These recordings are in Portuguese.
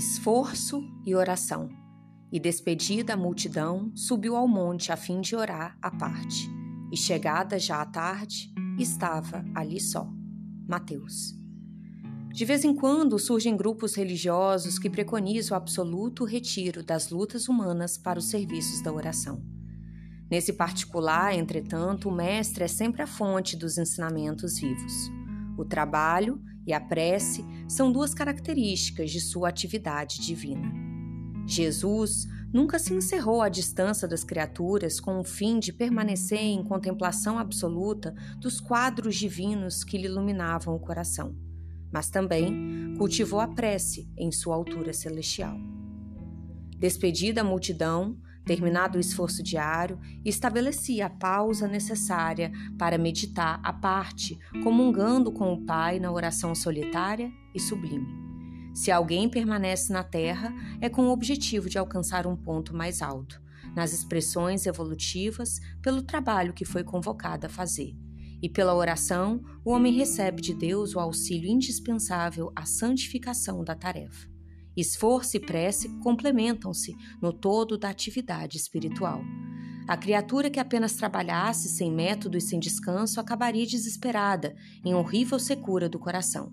esforço e oração. E despedida a multidão, subiu ao monte a fim de orar à parte. E chegada já a tarde, estava ali só. Mateus. De vez em quando surgem grupos religiosos que preconizam o absoluto retiro das lutas humanas para os serviços da oração. Nesse particular, entretanto, o Mestre é sempre a fonte dos ensinamentos vivos. O trabalho e a prece são duas características de sua atividade divina. Jesus nunca se encerrou à distância das criaturas com o fim de permanecer em contemplação absoluta dos quadros divinos que lhe iluminavam o coração, mas também cultivou a prece em sua altura celestial. Despedida a multidão, Terminado o esforço diário, estabelecia a pausa necessária para meditar à parte, comungando com o Pai na oração solitária e sublime. Se alguém permanece na Terra, é com o objetivo de alcançar um ponto mais alto, nas expressões evolutivas, pelo trabalho que foi convocado a fazer. E pela oração, o homem recebe de Deus o auxílio indispensável à santificação da tarefa. Esforço e prece complementam-se no todo da atividade espiritual. A criatura que apenas trabalhasse sem método e sem descanso acabaria desesperada, em horrível secura do coração.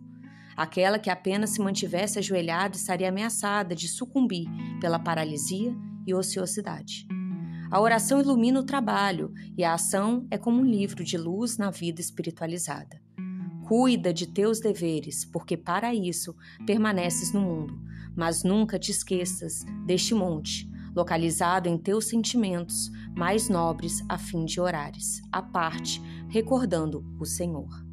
Aquela que apenas se mantivesse ajoelhada estaria ameaçada de sucumbir pela paralisia e ociosidade. A oração ilumina o trabalho e a ação é como um livro de luz na vida espiritualizada. Cuida de teus deveres, porque para isso permaneces no mundo, mas nunca te esqueças deste monte, localizado em teus sentimentos mais nobres a fim de orares, à parte, recordando o Senhor.